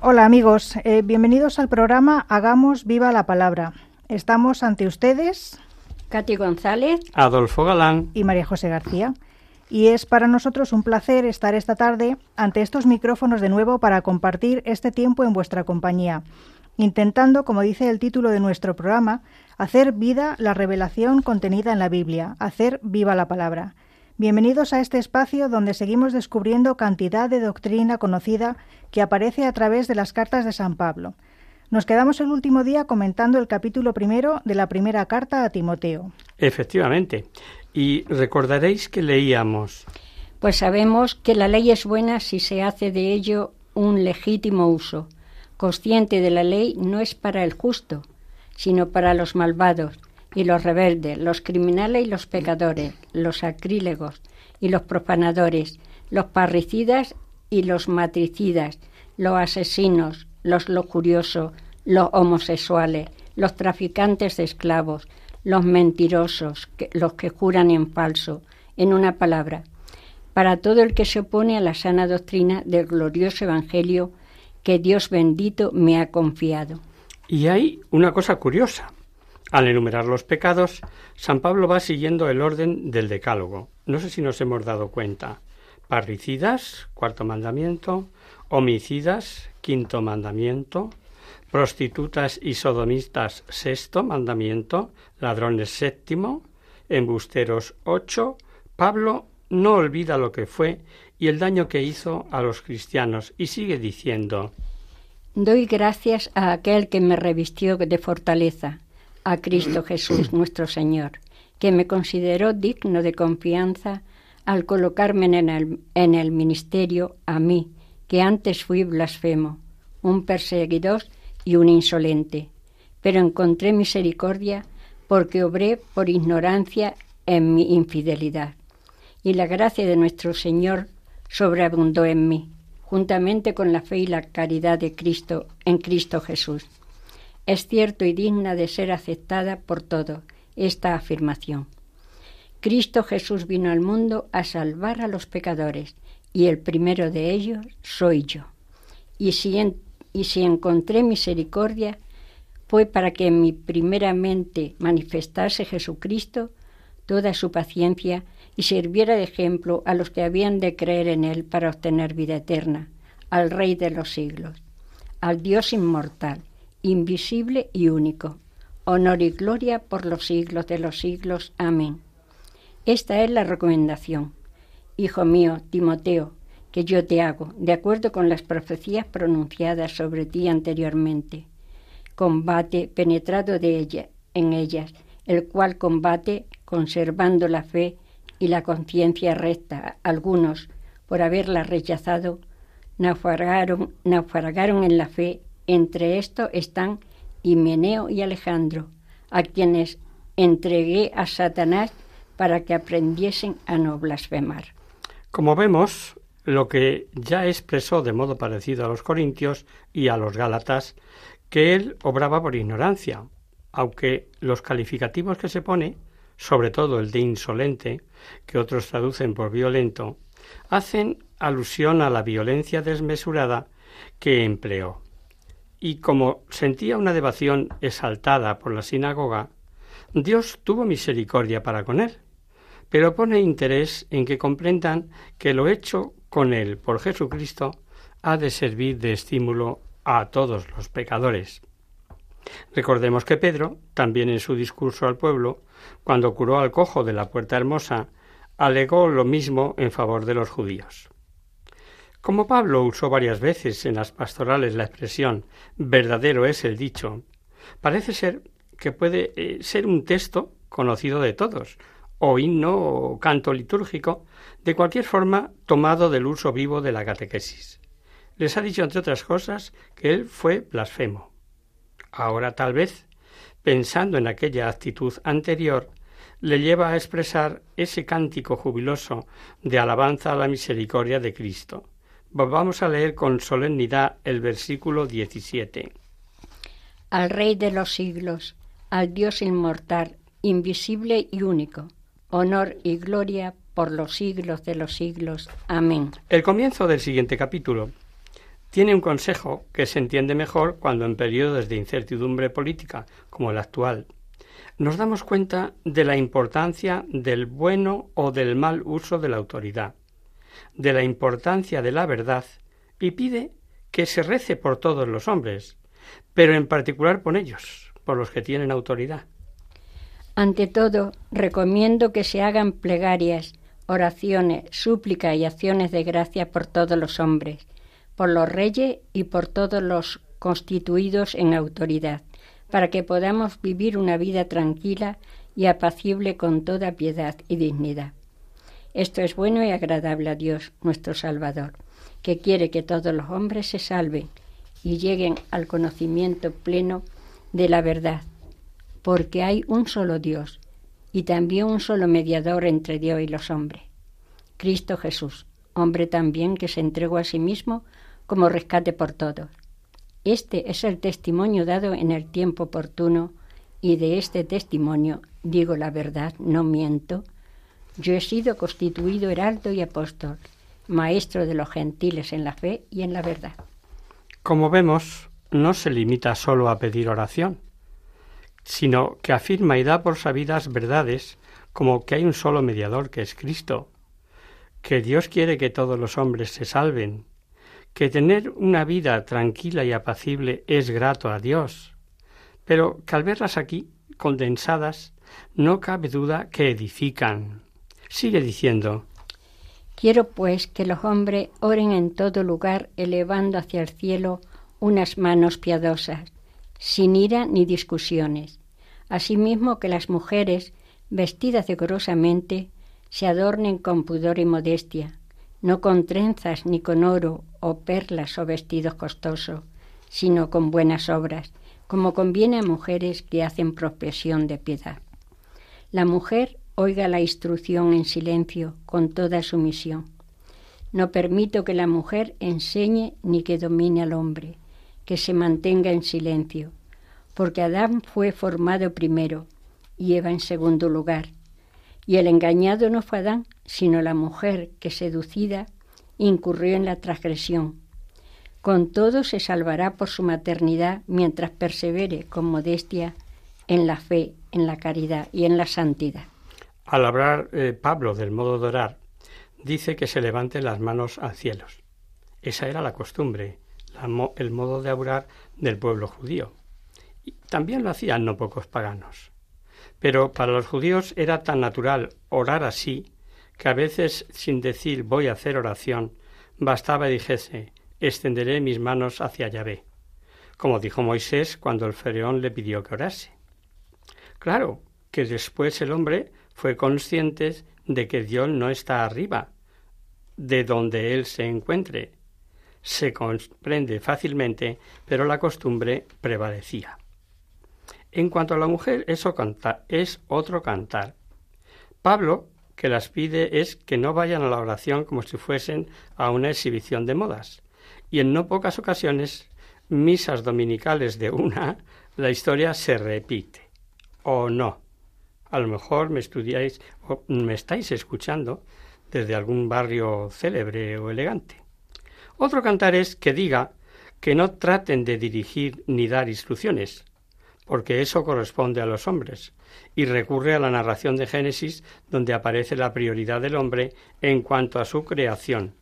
Hola amigos, eh, bienvenidos al programa Hagamos viva la palabra. Estamos ante ustedes, Katy González, Adolfo Galán y María José García. Y es para nosotros un placer estar esta tarde ante estos micrófonos de nuevo para compartir este tiempo en vuestra compañía, intentando, como dice el título de nuestro programa, hacer vida la revelación contenida en la Biblia, hacer viva la palabra. Bienvenidos a este espacio donde seguimos descubriendo cantidad de doctrina conocida que aparece a través de las cartas de San Pablo. Nos quedamos el último día comentando el capítulo primero de la primera carta a Timoteo. Efectivamente. Y recordaréis que leíamos. Pues sabemos que la ley es buena si se hace de ello un legítimo uso. Consciente de la ley no es para el justo, sino para los malvados y los rebeldes, los criminales y los pecadores, los sacrílegos y los profanadores, los parricidas y los matricidas, los asesinos, los lujuriosos, los homosexuales, los traficantes de esclavos, los mentirosos, los que juran en falso, en una palabra, para todo el que se opone a la sana doctrina del glorioso Evangelio que Dios bendito me ha confiado. Y hay una cosa curiosa. Al enumerar los pecados, San Pablo va siguiendo el orden del decálogo. No sé si nos hemos dado cuenta. Parricidas, cuarto mandamiento, homicidas, quinto mandamiento, prostitutas y sodomistas, sexto mandamiento, ladrones, séptimo, embusteros, ocho. Pablo no olvida lo que fue y el daño que hizo a los cristianos y sigue diciendo Doy gracias a aquel que me revistió de fortaleza, a Cristo Jesús nuestro Señor, que me consideró digno de confianza al colocarme en el, en el ministerio a mí, que antes fui blasfemo, un perseguidor y un insolente, pero encontré misericordia porque obré por ignorancia en mi infidelidad. Y la gracia de nuestro Señor sobreabundó en mí, juntamente con la fe y la caridad de Cristo en Cristo Jesús. Es cierto y digna de ser aceptada por todos esta afirmación. Cristo Jesús vino al mundo a salvar a los pecadores, y el primero de ellos soy yo. Y si, encontré misericordia, fue para que en mi primeramente manifestase Jesucristo toda su paciencia y sirviera de ejemplo a los que habían de creer en Él para obtener vida eterna, al Rey de los siglos, al Dios inmortal, invisible y único. Honor y gloria por los siglos de los siglos. Amén. Esta es la recomendación. Hijo mío, Timoteo, que yo te hago, de acuerdo con las profecías pronunciadas sobre ti anteriormente. Combate penetrado de ella, en ellas, el cual combate conservando la fe y la conciencia recta. Algunos, por haberla rechazado, naufragaron, naufragaron en la fe. Entre estos están Himeneo y Alejandro, a quienes entregué a Satanás para que aprendiesen a no blasfemar. Como vemos, lo que ya expresó de modo parecido a los corintios y a los gálatas, que él obraba por ignorancia, aunque los calificativos que se pone, sobre todo el de insolente, que otros traducen por violento, hacen alusión a la violencia desmesurada que empleó. Y como sentía una devoción exaltada por la sinagoga, Dios tuvo misericordia para con él, pero pone interés en que comprendan que lo hecho con él por Jesucristo ha de servir de estímulo a todos los pecadores. Recordemos que Pedro, también en su discurso al pueblo, cuando curó al cojo de la puerta hermosa, alegó lo mismo en favor de los judíos. Como Pablo usó varias veces en las pastorales la expresión verdadero es el dicho, parece ser que puede eh, ser un texto conocido de todos, o himno o canto litúrgico, de cualquier forma tomado del uso vivo de la catequesis. Les ha dicho, entre otras cosas, que él fue blasfemo. Ahora tal vez, pensando en aquella actitud anterior, le lleva a expresar ese cántico jubiloso de alabanza a la misericordia de Cristo. Vamos a leer con solemnidad el versículo 17. Al Rey de los siglos, al Dios inmortal, invisible y único, honor y gloria por los siglos de los siglos. Amén. El comienzo del siguiente capítulo tiene un consejo que se entiende mejor cuando en periodos de incertidumbre política como el actual nos damos cuenta de la importancia del bueno o del mal uso de la autoridad, de la importancia de la verdad y pide que se rece por todos los hombres, pero en particular por ellos, por los que tienen autoridad. Ante todo, recomiendo que se hagan plegarias, oraciones, súplicas y acciones de gracia por todos los hombres, por los reyes y por todos los constituidos en autoridad, para que podamos vivir una vida tranquila y apacible con toda piedad y dignidad. Esto es bueno y agradable a Dios, nuestro Salvador, que quiere que todos los hombres se salven y lleguen al conocimiento pleno de la verdad, porque hay un solo Dios y también un solo mediador entre Dios y los hombres, Cristo Jesús, hombre también que se entregó a sí mismo como rescate por todos este es el testimonio dado en el tiempo oportuno y de este testimonio digo la verdad, no miento. Yo he sido constituido heraldo y apóstol, maestro de los gentiles en la fe y en la verdad. Como vemos, no se limita solo a pedir oración, sino que afirma y da por sabidas verdades como que hay un solo mediador que es Cristo, que Dios quiere que todos los hombres se salven que tener una vida tranquila y apacible es grato a Dios, pero que al verlas aquí, condensadas, no cabe duda que edifican. Sigue diciendo Quiero pues que los hombres oren en todo lugar elevando hacia el cielo unas manos piadosas, sin ira ni discusiones. Asimismo que las mujeres, vestidas decorosamente, se adornen con pudor y modestia, no con trenzas ni con oro o perlas o vestidos costosos, sino con buenas obras, como conviene a mujeres que hacen profesión de piedad. La mujer oiga la instrucción en silencio, con toda sumisión. No permito que la mujer enseñe ni que domine al hombre, que se mantenga en silencio, porque Adán fue formado primero y Eva en segundo lugar, y el engañado no fue Adán, sino la mujer que seducida incurrió en la transgresión. Con todo se salvará por su maternidad mientras persevere con modestia en la fe, en la caridad y en la santidad. Al hablar eh, Pablo del modo de orar, dice que se levanten las manos al cielo. Esa era la costumbre, el modo de orar del pueblo judío. Y también lo hacían no pocos paganos. Pero para los judíos era tan natural orar así que a veces sin decir voy a hacer oración, bastaba y dijese extenderé mis manos hacia Yahvé, como dijo Moisés cuando el faraón le pidió que orase. Claro que después el hombre fue consciente de que Dios no está arriba, de donde él se encuentre. Se comprende fácilmente, pero la costumbre prevalecía. En cuanto a la mujer, eso es otro cantar. Pablo, que las pide es que no vayan a la oración como si fuesen a una exhibición de modas. Y en no pocas ocasiones, misas dominicales de una, la historia se repite. O no. A lo mejor me estudiáis o me estáis escuchando desde algún barrio célebre o elegante. Otro cantar es que diga que no traten de dirigir ni dar instrucciones, porque eso corresponde a los hombres, y recurre a la narración de Génesis, donde aparece la prioridad del hombre en cuanto a su creación,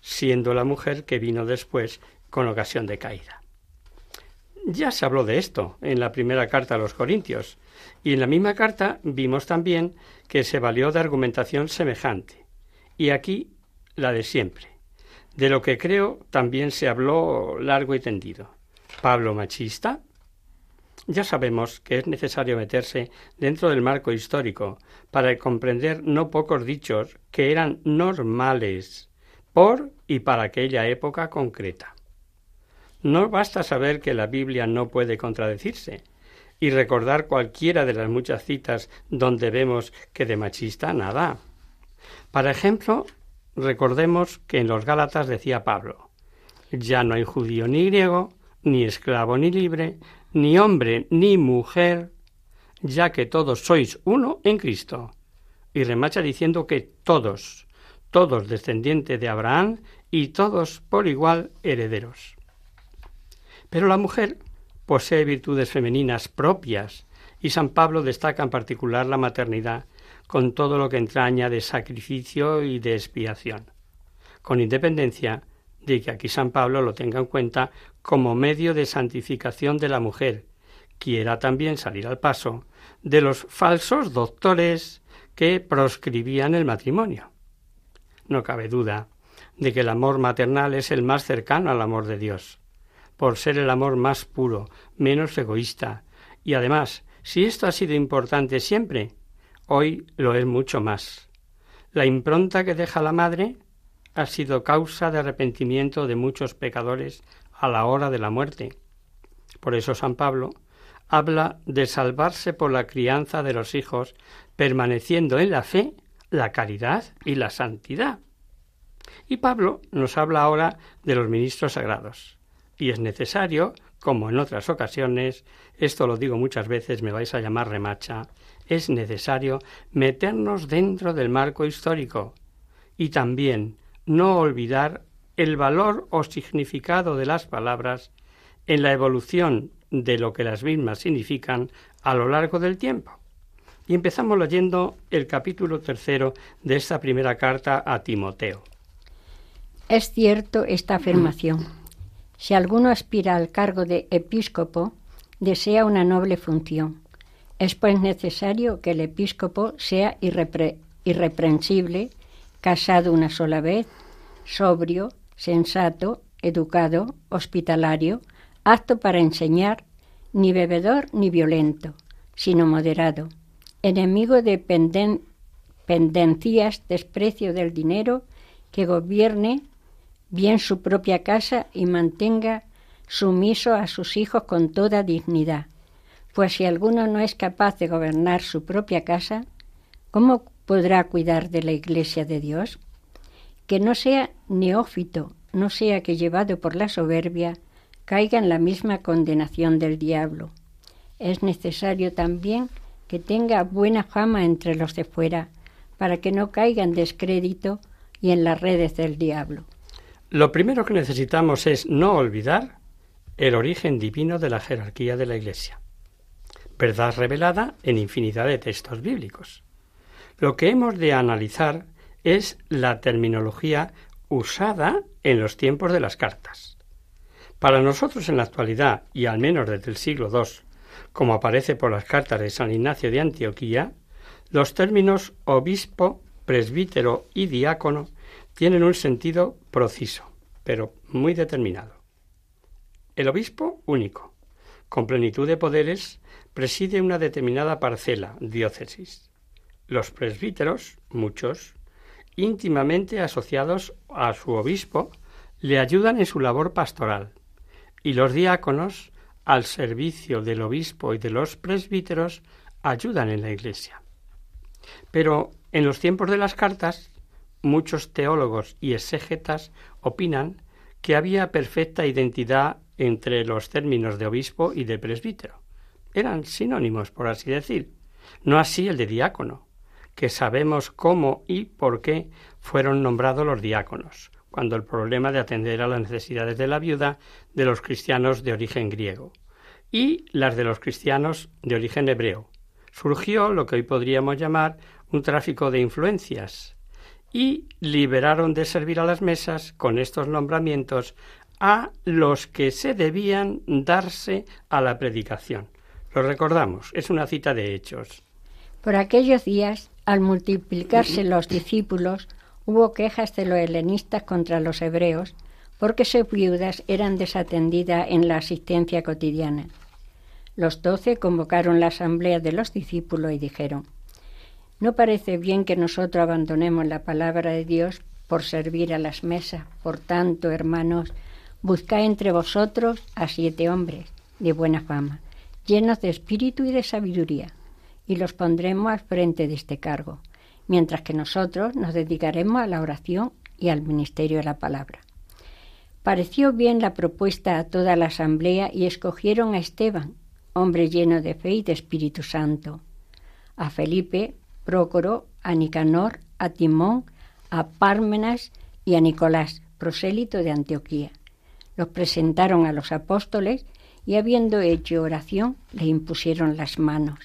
siendo la mujer que vino después con ocasión de caída. Ya se habló de esto en la primera carta a los Corintios, y en la misma carta vimos también que se valió de argumentación semejante, y aquí la de siempre. De lo que creo también se habló largo y tendido. Pablo machista, ya sabemos que es necesario meterse dentro del marco histórico para comprender no pocos dichos que eran normales por y para aquella época concreta. No basta saber que la Biblia no puede contradecirse y recordar cualquiera de las muchas citas donde vemos que de machista nada. Para ejemplo, recordemos que en los Gálatas decía Pablo, ya no hay judío ni griego, ni esclavo ni libre, ni hombre ni mujer, ya que todos sois uno en Cristo. Y remacha diciendo que todos, todos descendientes de Abraham y todos por igual herederos. Pero la mujer posee virtudes femeninas propias y San Pablo destaca en particular la maternidad con todo lo que entraña de sacrificio y de expiación, con independencia de que aquí San Pablo lo tenga en cuenta como medio de santificación de la mujer, quiera también salir al paso de los falsos doctores que proscribían el matrimonio. No cabe duda de que el amor maternal es el más cercano al amor de Dios, por ser el amor más puro, menos egoísta, y además, si esto ha sido importante siempre, hoy lo es mucho más. La impronta que deja la madre ha sido causa de arrepentimiento de muchos pecadores a la hora de la muerte. Por eso San Pablo habla de salvarse por la crianza de los hijos, permaneciendo en la fe, la caridad y la santidad. Y Pablo nos habla ahora de los ministros sagrados. Y es necesario, como en otras ocasiones, esto lo digo muchas veces, me vais a llamar remacha, es necesario meternos dentro del marco histórico y también no olvidar el valor o significado de las palabras en la evolución de lo que las mismas significan a lo largo del tiempo. Y empezamos leyendo el capítulo tercero de esta primera carta a Timoteo. Es cierto esta afirmación. Si alguno aspira al cargo de episcopo, desea una noble función. Es pues necesario que el episcopo sea irreprensible, casado una sola vez, sobrio, sensato, educado, hospitalario, apto para enseñar, ni bebedor ni violento, sino moderado, enemigo de pendencias, desprecio del dinero, que gobierne bien su propia casa y mantenga sumiso a sus hijos con toda dignidad. Pues si alguno no es capaz de gobernar su propia casa, ¿cómo podrá cuidar de la iglesia de Dios? Que no sea neófito, no sea que llevado por la soberbia, caiga en la misma condenación del diablo. Es necesario también que tenga buena fama entre los de fuera, para que no caiga en descrédito y en las redes del diablo. Lo primero que necesitamos es no olvidar el origen divino de la jerarquía de la Iglesia, verdad revelada en infinidad de textos bíblicos. Lo que hemos de analizar es la terminología usada en los tiempos de las cartas. Para nosotros en la actualidad, y al menos desde el siglo II, como aparece por las cartas de San Ignacio de Antioquía, los términos obispo, presbítero y diácono tienen un sentido preciso, pero muy determinado. El obispo único, con plenitud de poderes, preside una determinada parcela, diócesis. Los presbíteros, muchos, íntimamente asociados a su obispo, le ayudan en su labor pastoral, y los diáconos, al servicio del obispo y de los presbíteros, ayudan en la Iglesia. Pero en los tiempos de las cartas, muchos teólogos y exégetas opinan que había perfecta identidad entre los términos de obispo y de presbítero. Eran sinónimos, por así decir. No así el de diácono, que sabemos cómo y por qué fueron nombrados los diáconos, cuando el problema de atender a las necesidades de la viuda de los cristianos de origen griego y las de los cristianos de origen hebreo. Surgió lo que hoy podríamos llamar un tráfico de influencias y liberaron de servir a las mesas con estos nombramientos a los que se debían darse a la predicación. Lo recordamos, es una cita de hechos. Por aquellos días, al multiplicarse los discípulos, hubo quejas de los helenistas contra los hebreos porque sus viudas eran desatendidas en la asistencia cotidiana. Los doce convocaron la asamblea de los discípulos y dijeron, no parece bien que nosotros abandonemos la palabra de Dios por servir a las mesas. Por tanto, hermanos, Buscad entre vosotros a siete hombres de buena fama, llenos de espíritu y de sabiduría, y los pondremos al frente de este cargo, mientras que nosotros nos dedicaremos a la oración y al ministerio de la palabra. Pareció bien la propuesta a toda la asamblea y escogieron a Esteban, hombre lleno de fe y de Espíritu Santo, a Felipe, Prócoro, a Nicanor, a Timón, a Pármenas y a Nicolás, prosélito de Antioquía. Los presentaron a los apóstoles y habiendo hecho oración, le impusieron las manos.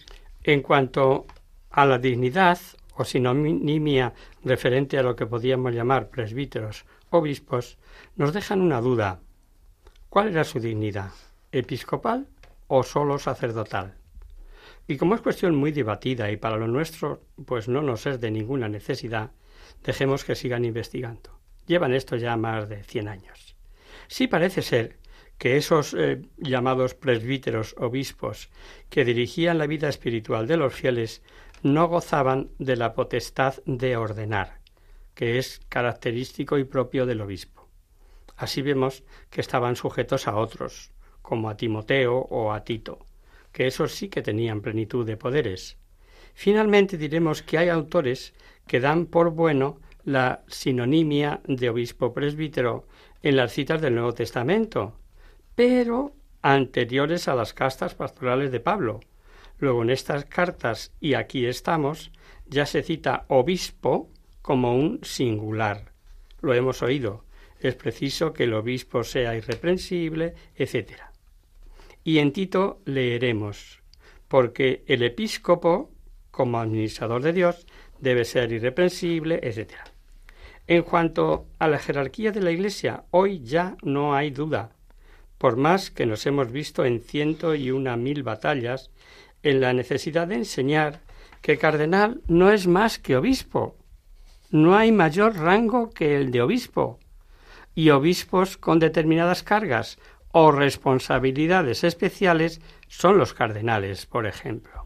En cuanto a la dignidad o sinonimia referente a lo que podíamos llamar presbíteros, obispos, nos dejan una duda. ¿Cuál era su dignidad? ¿Episcopal o solo sacerdotal? Y como es cuestión muy debatida y para lo nuestro pues no nos es de ninguna necesidad, dejemos que sigan investigando. Llevan esto ya más de cien años. Sí parece ser que esos eh, llamados presbíteros obispos que dirigían la vida espiritual de los fieles no gozaban de la potestad de ordenar, que es característico y propio del obispo. Así vemos que estaban sujetos a otros, como a Timoteo o a Tito, que esos sí que tenían plenitud de poderes. Finalmente diremos que hay autores que dan por bueno la sinonimia de obispo presbítero en las citas del Nuevo Testamento, pero anteriores a las castas pastorales de Pablo. Luego en estas cartas, y aquí estamos, ya se cita obispo como un singular. Lo hemos oído. Es preciso que el obispo sea irreprensible, etc. Y en Tito leeremos, porque el episcopo, como administrador de Dios, debe ser irreprensible, etc. En cuanto a la jerarquía de la Iglesia, hoy ya no hay duda, por más que nos hemos visto en ciento y una mil batallas, en la necesidad de enseñar que cardenal no es más que obispo. No hay mayor rango que el de obispo. Y obispos con determinadas cargas o responsabilidades especiales son los cardenales, por ejemplo.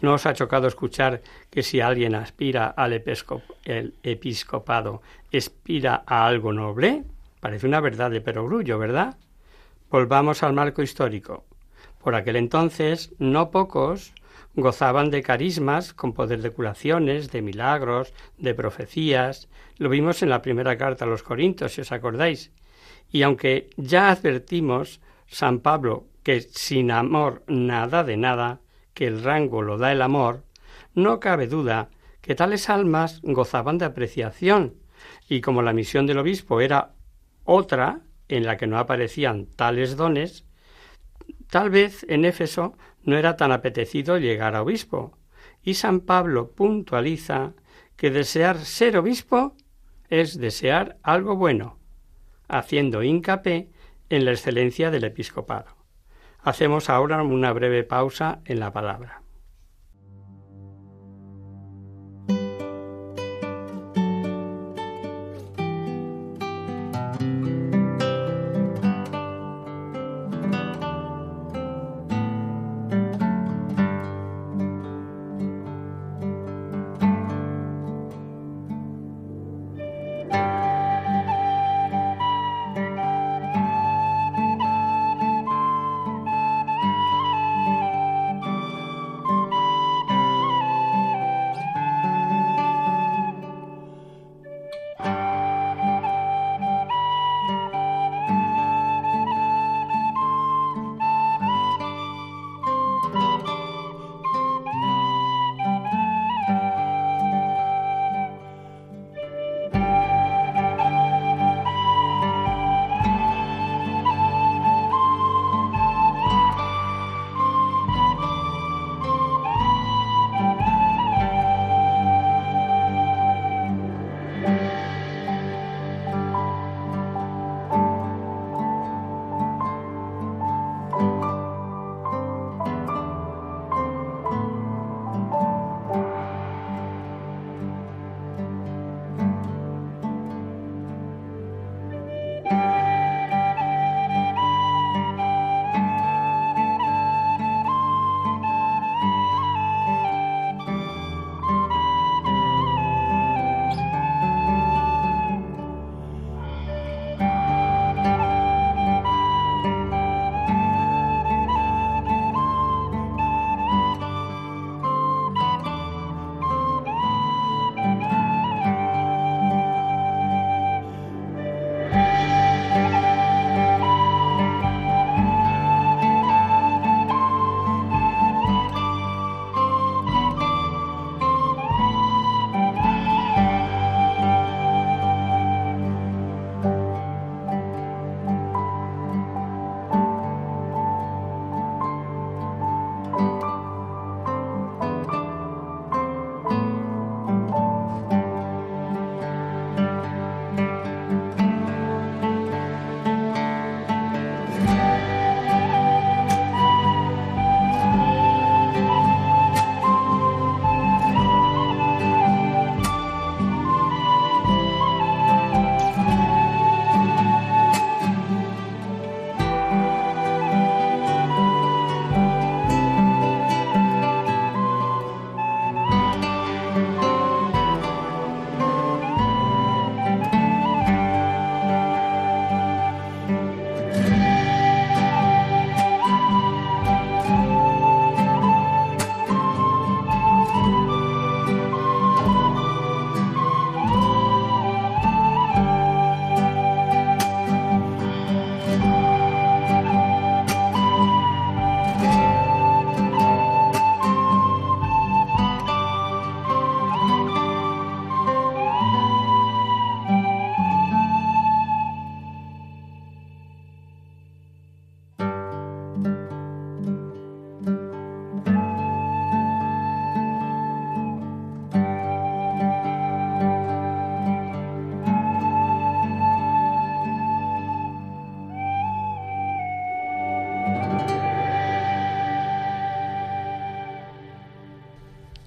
¿No os ha chocado escuchar que si alguien aspira al episcopado, aspira a algo noble? Parece una verdad de perogrullo, ¿verdad? Volvamos al marco histórico. Por aquel entonces, no pocos gozaban de carismas con poder de curaciones, de milagros, de profecías. Lo vimos en la primera carta a los Corintios, si os acordáis. Y aunque ya advertimos San Pablo que sin amor nada de nada, que el rango lo da el amor, no cabe duda que tales almas gozaban de apreciación, y como la misión del obispo era otra, en la que no aparecían tales dones, tal vez en Éfeso no era tan apetecido llegar a obispo, y San Pablo puntualiza que desear ser obispo es desear algo bueno, haciendo hincapié en la excelencia del episcopado. Hacemos ahora una breve pausa en la palabra.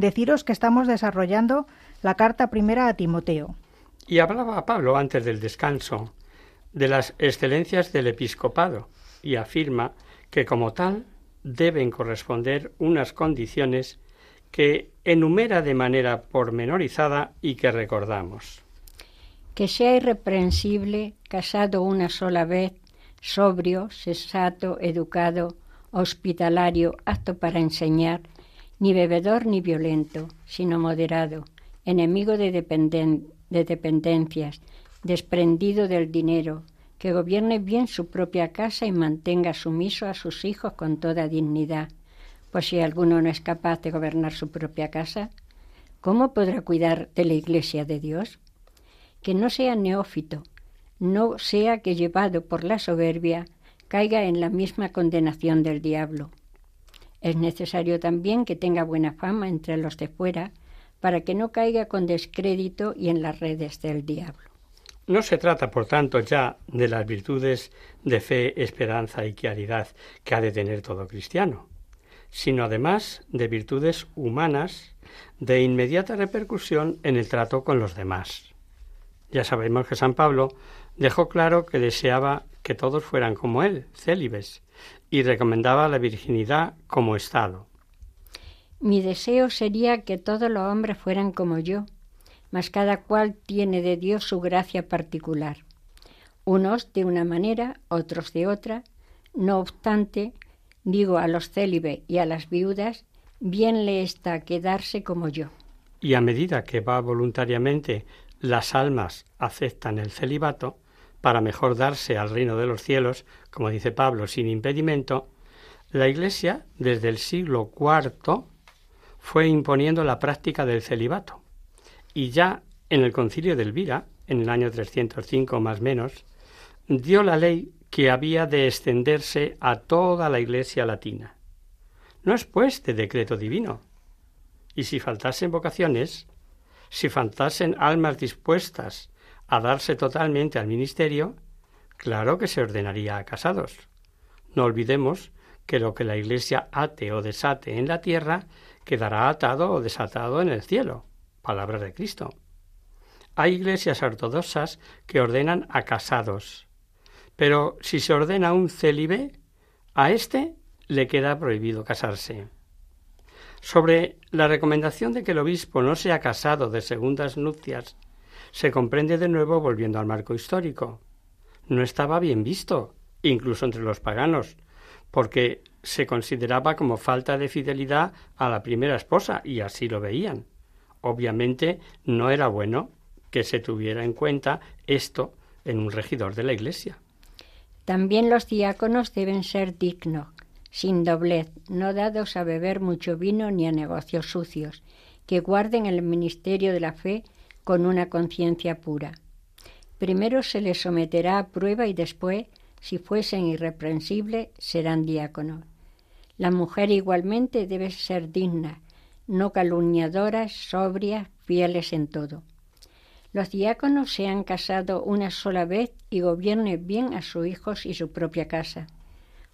deciros que estamos desarrollando la carta primera a Timoteo. Y hablaba Pablo antes del descanso de las excelencias del episcopado y afirma que como tal deben corresponder unas condiciones que enumera de manera pormenorizada y que recordamos. Que sea irreprensible, casado una sola vez, sobrio, sensato, educado, hospitalario, apto para enseñar, ni bebedor ni violento, sino moderado, enemigo de, de dependencias, desprendido del dinero, que gobierne bien su propia casa y mantenga sumiso a sus hijos con toda dignidad. Pues si alguno no es capaz de gobernar su propia casa, ¿cómo podrá cuidar de la iglesia de Dios? Que no sea neófito, no sea que llevado por la soberbia caiga en la misma condenación del diablo. Es necesario también que tenga buena fama entre los de fuera, para que no caiga con descrédito y en las redes del diablo. No se trata, por tanto, ya de las virtudes de fe, esperanza y caridad que ha de tener todo cristiano, sino además de virtudes humanas de inmediata repercusión en el trato con los demás. Ya sabemos que San Pablo dejó claro que deseaba que todos fueran como él, célibes, y recomendaba la virginidad como estado. Mi deseo sería que todos los hombres fueran como yo, mas cada cual tiene de Dios su gracia particular. Unos de una manera, otros de otra. No obstante, digo a los célibes y a las viudas, bien le está quedarse como yo. Y a medida que va voluntariamente las almas aceptan el celibato, para mejor darse al reino de los cielos, como dice Pablo, sin impedimento, la Iglesia, desde el siglo IV, fue imponiendo la práctica del celibato. Y ya en el concilio de Elvira, en el año 305 más menos, dio la ley que había de extenderse a toda la Iglesia latina. No es pues de decreto divino. Y si faltasen vocaciones, si faltasen almas dispuestas a darse totalmente al ministerio, claro que se ordenaría a casados. No olvidemos que lo que la Iglesia ate o desate en la tierra quedará atado o desatado en el cielo. Palabra de Cristo. Hay iglesias ortodoxas que ordenan a casados, pero si se ordena un célibe, a éste le queda prohibido casarse. Sobre la recomendación de que el obispo no sea casado de segundas nupcias, se comprende de nuevo volviendo al marco histórico. No estaba bien visto, incluso entre los paganos, porque se consideraba como falta de fidelidad a la primera esposa y así lo veían. Obviamente no era bueno que se tuviera en cuenta esto en un regidor de la Iglesia. También los diáconos deben ser dignos, sin doblez, no dados a beber mucho vino ni a negocios sucios, que guarden el ministerio de la fe con una conciencia pura. Primero se les someterá a prueba y después si fuesen irreprensibles, serán diáconos. La mujer igualmente debe ser digna, no calumniadoras, sobrias, fieles en todo. Los diáconos se han casado una sola vez y gobiernen bien a sus hijos y su propia casa,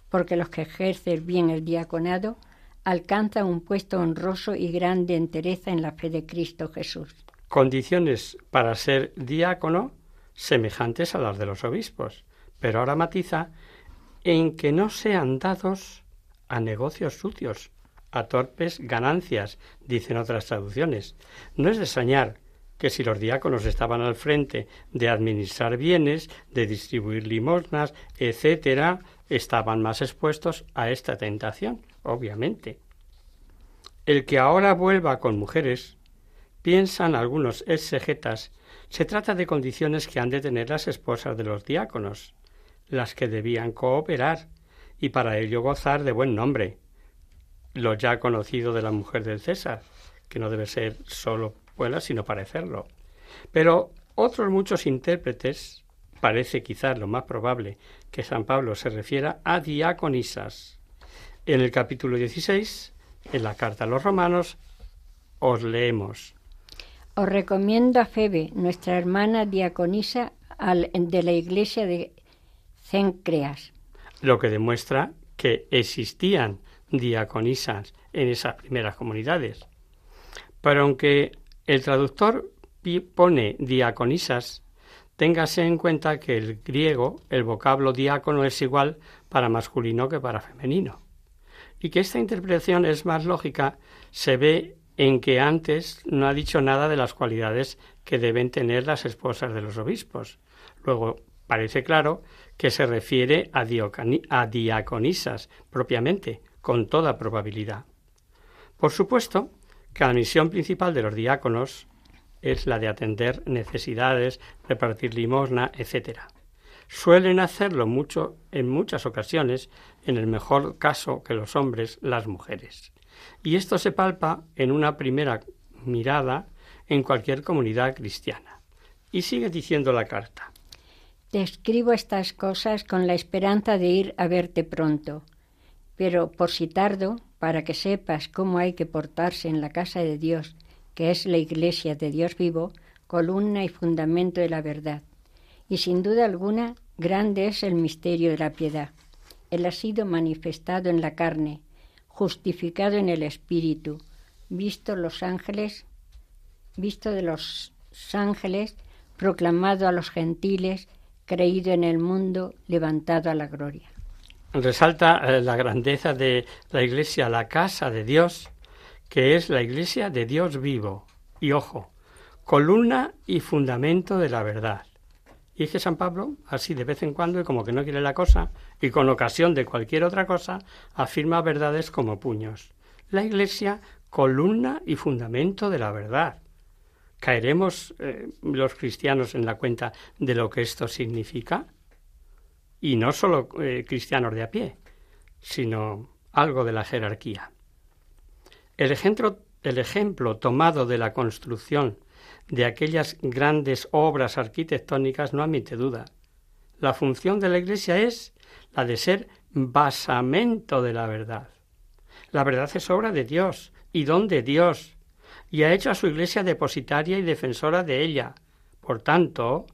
porque los que ejercen bien el diaconado alcanzan un puesto honroso y grande entereza en la fe de Cristo Jesús. Condiciones para ser diácono semejantes a las de los obispos pero ahora matiza en que no sean dados a negocios sucios, a torpes ganancias, dicen otras traducciones. No es de extrañar que si los diáconos estaban al frente de administrar bienes, de distribuir limosnas, etcétera, estaban más expuestos a esta tentación, obviamente. El que ahora vuelva con mujeres, piensan algunos exegetas, se trata de condiciones que han de tener las esposas de los diáconos las que debían cooperar y para ello gozar de buen nombre, lo ya conocido de la mujer del César, que no debe ser solo buena, sino parecerlo. Pero otros muchos intérpretes, parece quizás lo más probable que San Pablo se refiera a diaconisas. En el capítulo 16, en la carta a los romanos, os leemos. Os recomiendo a Febe, nuestra hermana diaconisa de la iglesia de Cencreas. Lo que demuestra que existían diaconisas en esas primeras comunidades. Pero aunque el traductor pone diaconisas, téngase en cuenta que el griego, el vocablo diácono es igual para masculino que para femenino. Y que esta interpretación es más lógica se ve en que antes no ha dicho nada de las cualidades que deben tener las esposas de los obispos. Luego parece claro que se refiere a, a diaconisas propiamente, con toda probabilidad. Por supuesto que la misión principal de los diáconos es la de atender necesidades, repartir limosna, etc. Suelen hacerlo mucho en muchas ocasiones, en el mejor caso que los hombres, las mujeres. Y esto se palpa en una primera mirada en cualquier comunidad cristiana. Y sigue diciendo la carta. Te escribo estas cosas con la esperanza de ir a verte pronto, pero por si tardo, para que sepas cómo hay que portarse en la casa de Dios, que es la iglesia de Dios vivo, columna y fundamento de la verdad. Y sin duda alguna, grande es el misterio de la piedad. Él ha sido manifestado en la carne, justificado en el Espíritu, visto los ángeles, visto de los ángeles, proclamado a los gentiles, creído en el mundo, levantado a la gloria. Resalta eh, la grandeza de la Iglesia, la casa de Dios, que es la Iglesia de Dios vivo. Y ojo, columna y fundamento de la verdad. Y es que San Pablo, así de vez en cuando, y como que no quiere la cosa, y con ocasión de cualquier otra cosa, afirma verdades como puños. La Iglesia, columna y fundamento de la verdad. ¿Caeremos eh, los cristianos en la cuenta de lo que esto significa? Y no solo eh, cristianos de a pie, sino algo de la jerarquía. El el ejemplo tomado de la construcción de aquellas grandes obras arquitectónicas no admite duda. La función de la Iglesia es la de ser basamento de la verdad. La verdad es obra de Dios y don de Dios, y ha hecho a su Iglesia depositaria y defensora de ella. Por tanto,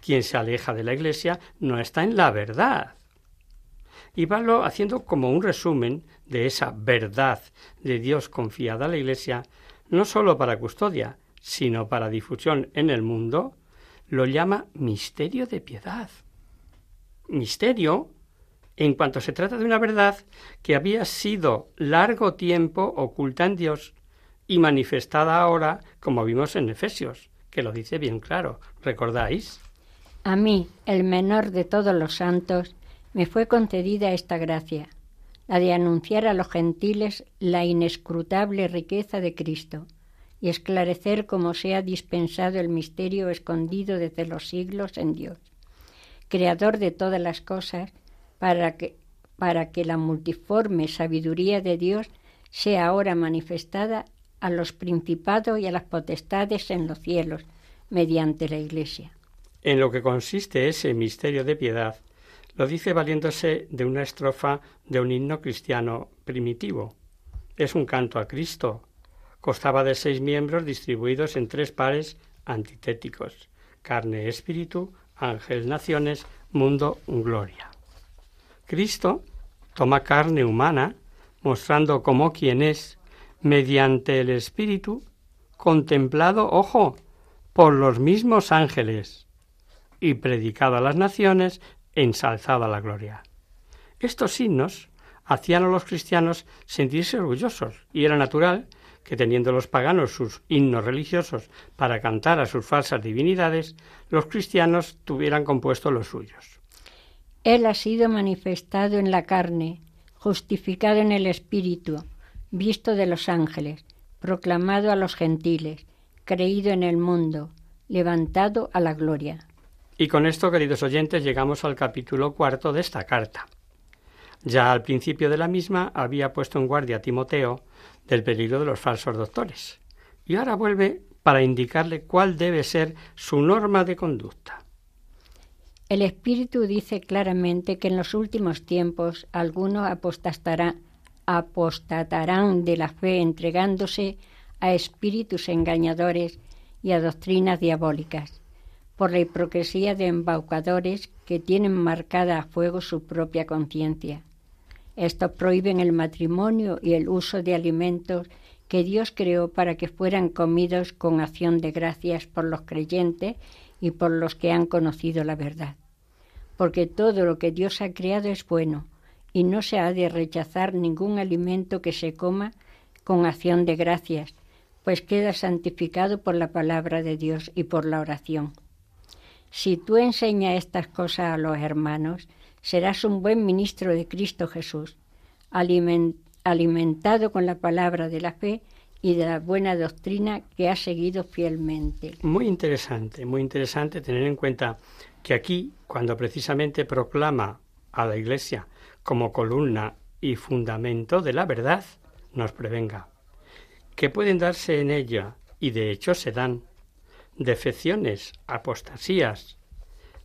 quien se aleja de la Iglesia no está en la verdad. Y Pablo, haciendo como un resumen de esa verdad de Dios confiada a la Iglesia, no sólo para custodia, sino para difusión en el mundo, lo llama misterio de piedad. Misterio en cuanto se trata de una verdad que había sido largo tiempo oculta en Dios y manifestada ahora, como vimos en Efesios, que lo dice bien claro, ¿recordáis? A mí, el menor de todos los santos, me fue concedida esta gracia, la de anunciar a los gentiles la inescrutable riqueza de Cristo y esclarecer cómo se ha dispensado el misterio escondido desde los siglos en Dios, creador de todas las cosas, para que, para que la multiforme sabiduría de Dios sea ahora manifestada a los principados y a las potestades en los cielos, mediante la Iglesia. En lo que consiste ese misterio de piedad, lo dice valiéndose de una estrofa de un himno cristiano primitivo. Es un canto a Cristo, Constaba de seis miembros distribuidos en tres pares antitéticos, carne, espíritu, ángel, naciones, mundo, gloria. Cristo toma carne humana, mostrando cómo quien es, mediante el espíritu, contemplado, ojo, por los mismos ángeles, y predicado a las naciones, ensalzado a la gloria. Estos signos hacían a los cristianos sentirse orgullosos, y era natural que teniendo los paganos sus himnos religiosos para cantar a sus falsas divinidades, los cristianos tuvieran compuesto los suyos. Él ha sido manifestado en la carne, justificado en el Espíritu, visto de los ángeles, proclamado a los gentiles, creído en el mundo, levantado a la gloria. Y con esto, queridos oyentes, llegamos al capítulo cuarto de esta carta. Ya al principio de la misma había puesto en guardia a Timoteo del peligro de los falsos doctores, y ahora vuelve para indicarle cuál debe ser su norma de conducta. El Espíritu dice claramente que en los últimos tiempos algunos apostatarán, de la fe entregándose a espíritus engañadores y a doctrinas diabólicas, por la hipocresía de embaucadores que tienen marcada a fuego su propia conciencia. Estos prohíben el matrimonio y el uso de alimentos que Dios creó para que fueran comidos con acción de gracias por los creyentes y por los que han conocido la verdad. Porque todo lo que Dios ha creado es bueno, y no se ha de rechazar ningún alimento que se coma con acción de gracias, pues queda santificado por la palabra de Dios y por la oración. Si tú enseñas estas cosas a los hermanos, serás un buen ministro de Cristo Jesús, alimentado con la palabra de la fe y de la buena doctrina que ha seguido fielmente. Muy interesante, muy interesante tener en cuenta que aquí, cuando precisamente proclama a la Iglesia como columna y fundamento de la verdad, nos prevenga que pueden darse en ella, y de hecho se dan, defecciones, apostasías,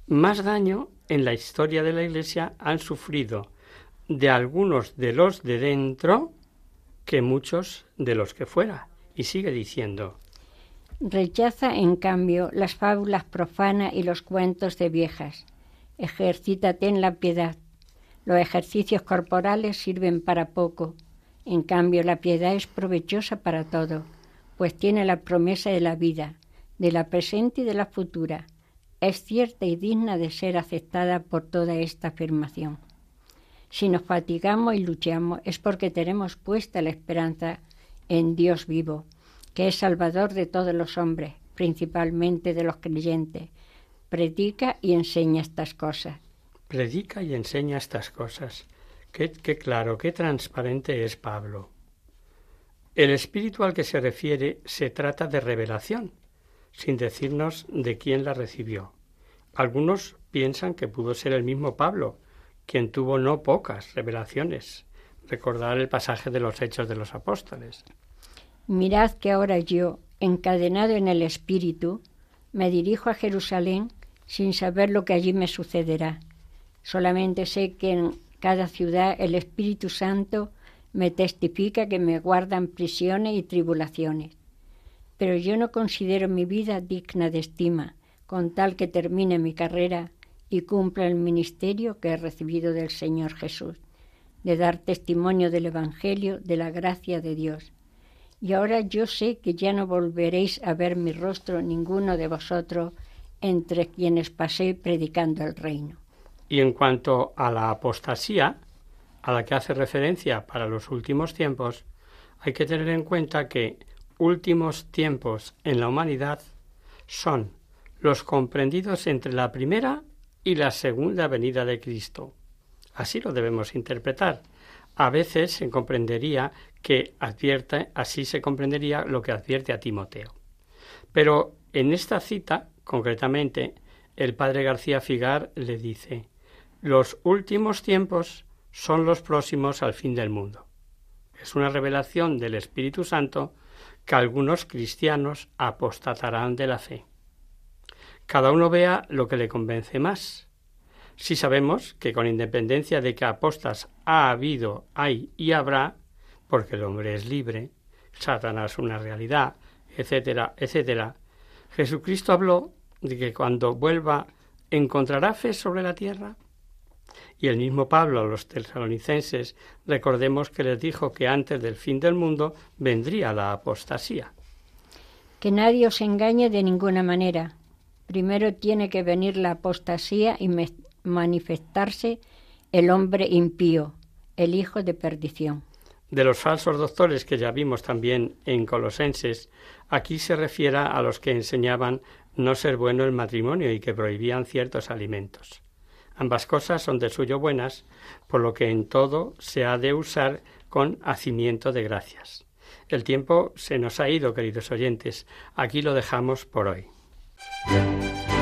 más daño en la historia de la Iglesia han sufrido de algunos de los de dentro que muchos de los que fuera. Y sigue diciendo. Rechaza, en cambio, las fábulas profanas y los cuentos de viejas. Ejercítate en la piedad. Los ejercicios corporales sirven para poco. En cambio, la piedad es provechosa para todo, pues tiene la promesa de la vida, de la presente y de la futura es cierta y digna de ser aceptada por toda esta afirmación. Si nos fatigamos y luchamos es porque tenemos puesta la esperanza en Dios vivo, que es Salvador de todos los hombres, principalmente de los creyentes. Predica y enseña estas cosas. Predica y enseña estas cosas. Qué, claro, qué transparente es Pablo. El espíritu al que se refiere se trata de revelación, sin decirnos de quién la recibió. Algunos piensan que pudo ser el mismo Pablo, quien tuvo no pocas revelaciones. Recordar el pasaje de los Hechos de los Apóstoles. Mirad que ahora yo, encadenado en el Espíritu, me dirijo a Jerusalén sin saber lo que allí me sucederá. Solamente sé que en cada ciudad el Espíritu Santo me testifica que me guardan prisiones y tribulaciones pero yo no considero mi vida digna de estima, con tal que termine mi carrera y cumpla el ministerio que he recibido del Señor Jesús, de dar testimonio del Evangelio, de la gracia de Dios. Y ahora yo sé que ya no volveréis a ver mi rostro ninguno de vosotros entre quienes pasé predicando el reino. Y en cuanto a la apostasía, a la que hace referencia para los últimos tiempos, hay que tener en cuenta que últimos tiempos en la humanidad son los comprendidos entre la primera y la segunda venida de Cristo. Así lo debemos interpretar. A veces se comprendería que advierte, así se comprendería lo que advierte a Timoteo. Pero en esta cita, concretamente, el padre García Figar le dice, los últimos tiempos son los próximos al fin del mundo. Es una revelación del Espíritu Santo que algunos cristianos apostatarán de la fe. Cada uno vea lo que le convence más. Si sabemos que con independencia de que apostas ha habido, hay y habrá, porque el hombre es libre, Satanás una realidad, etcétera, etcétera, Jesucristo habló de que cuando vuelva encontrará fe sobre la tierra. Y el mismo Pablo a los tesalonicenses, recordemos que les dijo que antes del fin del mundo vendría la apostasía. Que nadie os engañe de ninguna manera. Primero tiene que venir la apostasía y manifestarse el hombre impío, el hijo de perdición. De los falsos doctores que ya vimos también en Colosenses, aquí se refiere a los que enseñaban no ser bueno el matrimonio y que prohibían ciertos alimentos. Ambas cosas son de suyo buenas, por lo que en todo se ha de usar con hacimiento de gracias. El tiempo se nos ha ido, queridos oyentes. Aquí lo dejamos por hoy. Yeah.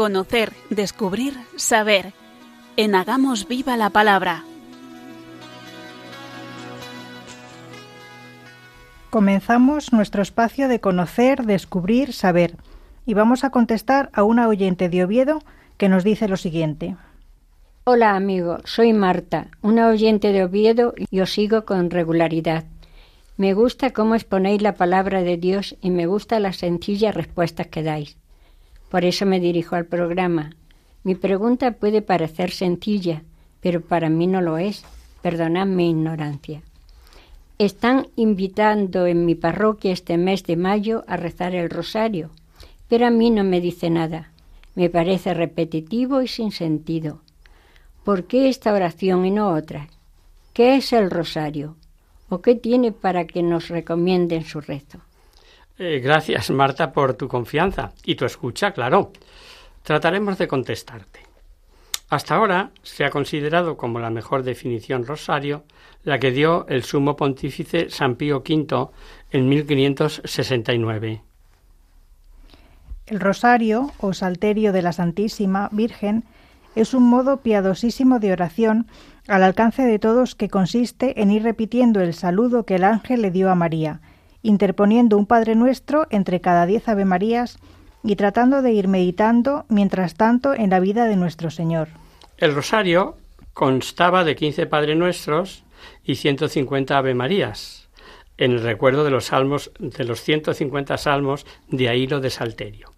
Conocer, descubrir, saber. En Hagamos Viva la Palabra. Comenzamos nuestro espacio de conocer, descubrir, saber. Y vamos a contestar a una oyente de Oviedo que nos dice lo siguiente. Hola amigo, soy Marta, una oyente de Oviedo y os sigo con regularidad. Me gusta cómo exponéis la palabra de Dios y me gustan las sencillas respuestas que dais. Por eso me dirijo al programa. Mi pregunta puede parecer sencilla, pero para mí no lo es. Perdonad mi ignorancia. Están invitando en mi parroquia este mes de mayo a rezar el rosario, pero a mí no me dice nada. Me parece repetitivo y sin sentido. ¿Por qué esta oración y no otra? ¿Qué es el rosario? o qué tiene para que nos recomienden su rezo. Eh, gracias, Marta, por tu confianza y tu escucha, claro. Trataremos de contestarte. Hasta ahora se ha considerado como la mejor definición rosario la que dio el sumo pontífice San Pío V en 1569. El rosario o salterio de la Santísima Virgen es un modo piadosísimo de oración al alcance de todos que consiste en ir repitiendo el saludo que el ángel le dio a María, interponiendo un Padre Nuestro entre cada diez Ave Marías y tratando de ir meditando mientras tanto en la vida de nuestro Señor. El rosario constaba de quince Padre Nuestros y ciento cincuenta Ave Marías, en el recuerdo de los salmos de los ciento cincuenta salmos de Airo de Salterio.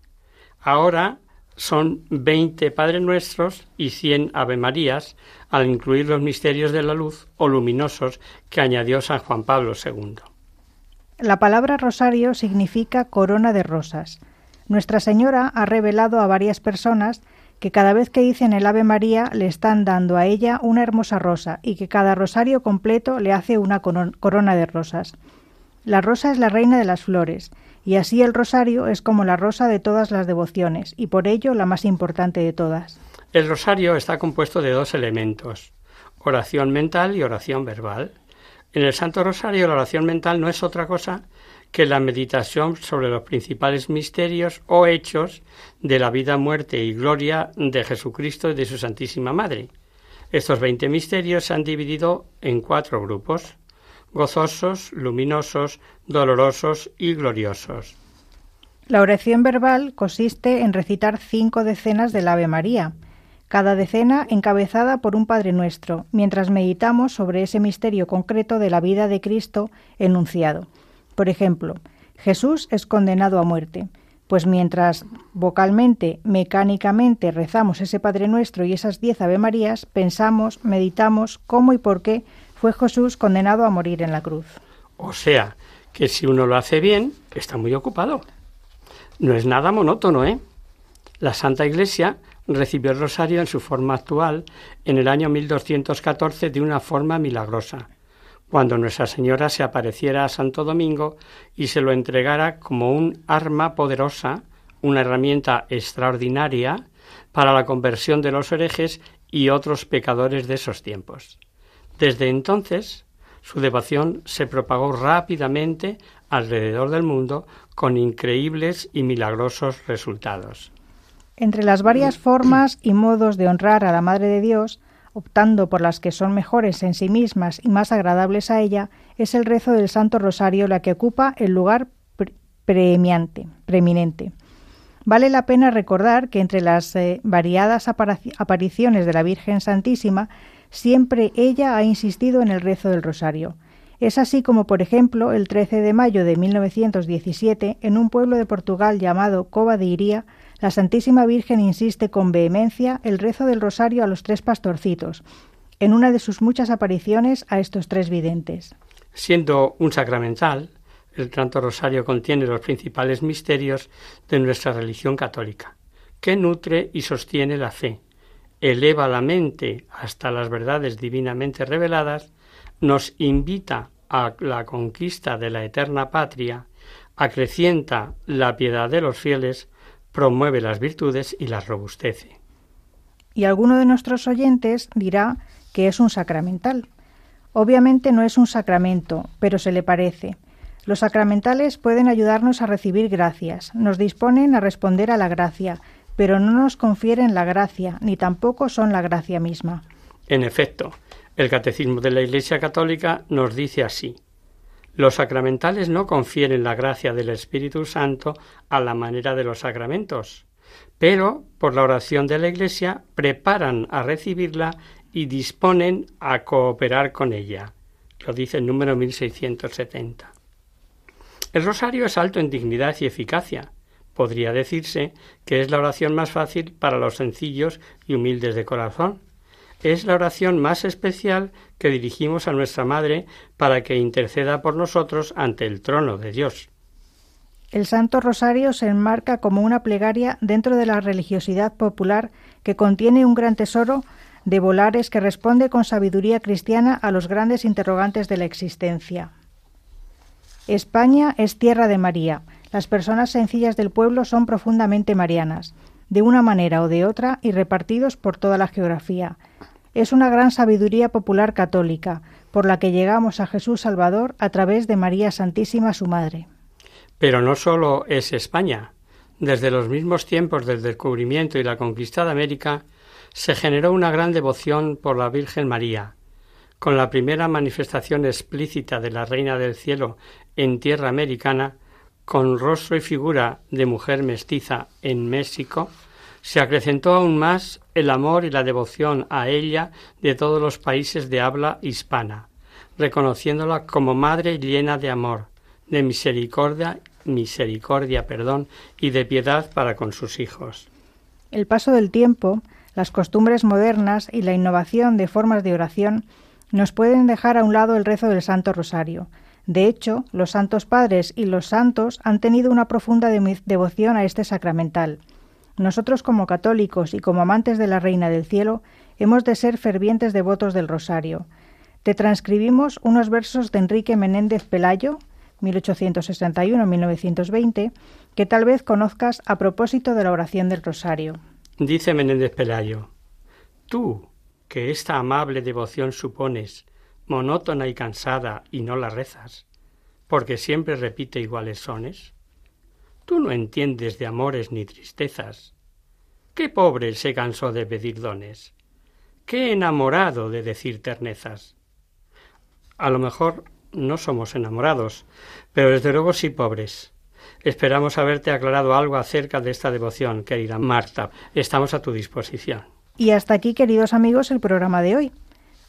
Ahora son veinte Padre Nuestros y cien Ave Marías, al incluir los misterios de la luz o luminosos que añadió San Juan Pablo II. La palabra rosario significa corona de rosas. Nuestra Señora ha revelado a varias personas que cada vez que dicen el Ave María le están dando a ella una hermosa rosa y que cada rosario completo le hace una corona de rosas. La rosa es la reina de las flores, y así el rosario es como la rosa de todas las devociones, y por ello la más importante de todas. El rosario está compuesto de dos elementos, oración mental y oración verbal. En el Santo Rosario la oración mental no es otra cosa que la meditación sobre los principales misterios o hechos de la vida, muerte y gloria de Jesucristo y de su Santísima Madre. Estos veinte misterios se han dividido en cuatro grupos gozosos, luminosos, dolorosos y gloriosos. La oración verbal consiste en recitar cinco decenas del Ave María, cada decena encabezada por un Padre Nuestro, mientras meditamos sobre ese misterio concreto de la vida de Cristo enunciado. Por ejemplo, Jesús es condenado a muerte, pues mientras vocalmente, mecánicamente rezamos ese Padre Nuestro y esas diez Ave Marías, pensamos, meditamos cómo y por qué fue Jesús condenado a morir en la cruz. O sea, que si uno lo hace bien, está muy ocupado. No es nada monótono, ¿eh? La Santa Iglesia recibió el rosario en su forma actual en el año 1214 de una forma milagrosa, cuando Nuestra Señora se apareciera a Santo Domingo y se lo entregara como un arma poderosa, una herramienta extraordinaria para la conversión de los herejes y otros pecadores de esos tiempos. Desde entonces, su devoción se propagó rápidamente alrededor del mundo con increíbles y milagrosos resultados. Entre las varias formas y modos de honrar a la Madre de Dios, optando por las que son mejores en sí mismas y más agradables a ella, es el rezo del Santo Rosario la que ocupa el lugar premiante, preeminente. Vale la pena recordar que entre las eh, variadas apariciones de la Virgen Santísima siempre ella ha insistido en el rezo del rosario. Es así como, por ejemplo, el 13 de mayo de 1917, en un pueblo de Portugal llamado Cova de Iría, la Santísima Virgen insiste con vehemencia el rezo del rosario a los tres pastorcitos, en una de sus muchas apariciones a estos tres videntes. Siendo un sacramental, el Santo Rosario contiene los principales misterios de nuestra religión católica, que nutre y sostiene la fe, eleva la mente hasta las verdades divinamente reveladas, nos invita a la conquista de la eterna patria, acrecienta la piedad de los fieles, promueve las virtudes y las robustece. Y alguno de nuestros oyentes dirá que es un sacramental. Obviamente no es un sacramento, pero se le parece. Los sacramentales pueden ayudarnos a recibir gracias, nos disponen a responder a la gracia, pero no nos confieren la gracia, ni tampoco son la gracia misma. En efecto, el Catecismo de la Iglesia Católica nos dice así. Los sacramentales no confieren la gracia del Espíritu Santo a la manera de los sacramentos, pero por la oración de la Iglesia preparan a recibirla y disponen a cooperar con ella. Lo dice el número 1670. El rosario es alto en dignidad y eficacia. Podría decirse que es la oración más fácil para los sencillos y humildes de corazón es la oración más especial que dirigimos a nuestra Madre para que interceda por nosotros ante el trono de Dios. El Santo Rosario se enmarca como una plegaria dentro de la religiosidad popular que contiene un gran tesoro de volares que responde con sabiduría cristiana a los grandes interrogantes de la existencia. España es tierra de María. Las personas sencillas del pueblo son profundamente marianas, de una manera o de otra y repartidos por toda la geografía. Es una gran sabiduría popular católica, por la que llegamos a Jesús Salvador a través de María Santísima, su Madre. Pero no solo es España. Desde los mismos tiempos del descubrimiento y la conquista de América, se generó una gran devoción por la Virgen María. Con la primera manifestación explícita de la Reina del Cielo en tierra americana, con rostro y figura de mujer mestiza en México, se acrecentó aún más el amor y la devoción a ella de todos los países de habla hispana, reconociéndola como madre llena de amor, de misericordia, misericordia, perdón, y de piedad para con sus hijos. El paso del tiempo, las costumbres modernas y la innovación de formas de oración nos pueden dejar a un lado el rezo del Santo Rosario. De hecho, los santos padres y los santos han tenido una profunda devoción a este sacramental. Nosotros como católicos y como amantes de la Reina del Cielo hemos de ser fervientes devotos del Rosario. Te transcribimos unos versos de Enrique Menéndez Pelayo, 1861-1920, que tal vez conozcas a propósito de la oración del Rosario. Dice Menéndez Pelayo, Tú, que esta amable devoción supones, monótona y cansada, y no la rezas, porque siempre repite iguales sones, Tú no entiendes de amores ni tristezas. ¿Qué pobre se cansó de pedir dones? ¿Qué enamorado de decir ternezas? A lo mejor no somos enamorados, pero desde luego sí pobres. Esperamos haberte aclarado algo acerca de esta devoción, querida Marta. Estamos a tu disposición. Y hasta aquí, queridos amigos, el programa de hoy.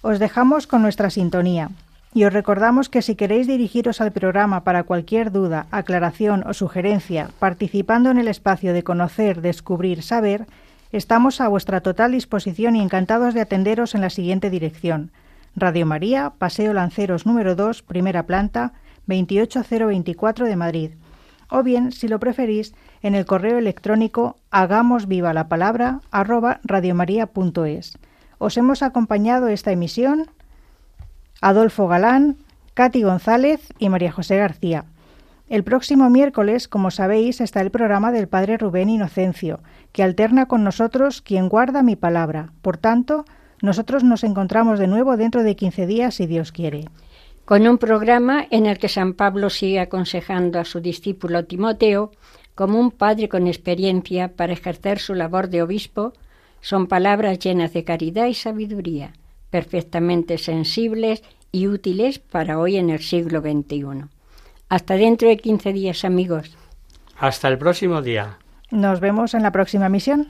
Os dejamos con nuestra sintonía. Y os recordamos que si queréis dirigiros al programa para cualquier duda, aclaración o sugerencia, participando en el espacio de conocer, descubrir, saber, estamos a vuestra total disposición y encantados de atenderos en la siguiente dirección. Radio María, Paseo Lanceros número 2, primera planta, 28024 de Madrid. O bien, si lo preferís, en el correo electrónico hagamos viva la palabra arroba radiomaria.es. Os hemos acompañado esta emisión Adolfo Galán, Katy González y María José García. El próximo miércoles, como sabéis, está el programa del Padre Rubén Inocencio, que alterna con nosotros quien guarda mi palabra. Por tanto, nosotros nos encontramos de nuevo dentro de 15 días, si Dios quiere. Con un programa en el que San Pablo sigue aconsejando a su discípulo Timoteo, como un padre con experiencia para ejercer su labor de obispo, son palabras llenas de caridad y sabiduría perfectamente sensibles y útiles para hoy en el siglo XXI. Hasta dentro de 15 días, amigos. Hasta el próximo día. Nos vemos en la próxima misión.